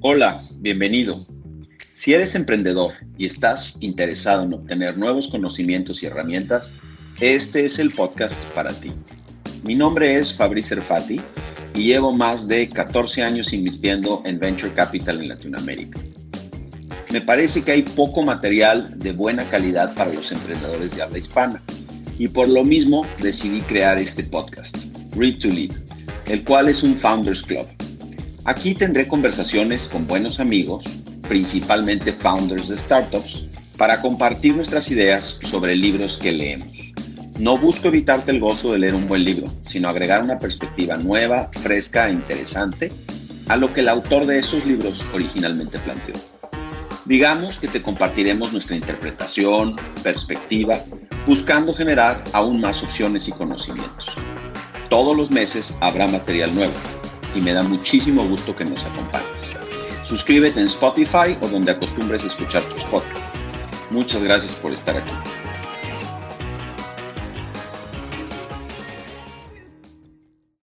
Hola, bienvenido. Si eres emprendedor y estás interesado en obtener nuevos conocimientos y herramientas, este es el podcast para ti. Mi nombre es Fabrice Erfati y llevo más de 14 años invirtiendo en Venture Capital en Latinoamérica. Me parece que hay poco material de buena calidad para los emprendedores de habla hispana y por lo mismo decidí crear este podcast, Read to Lead, el cual es un Founders Club Aquí tendré conversaciones con buenos amigos, principalmente founders de startups, para compartir nuestras ideas sobre libros que leemos. No busco evitarte el gozo de leer un buen libro, sino agregar una perspectiva nueva, fresca e interesante a lo que el autor de esos libros originalmente planteó. Digamos que te compartiremos nuestra interpretación, perspectiva, buscando generar aún más opciones y conocimientos. Todos los meses habrá material nuevo y me da muchísimo gusto que nos acompañes. Suscríbete en Spotify o donde acostumbres escuchar tus podcasts. Muchas gracias por estar aquí.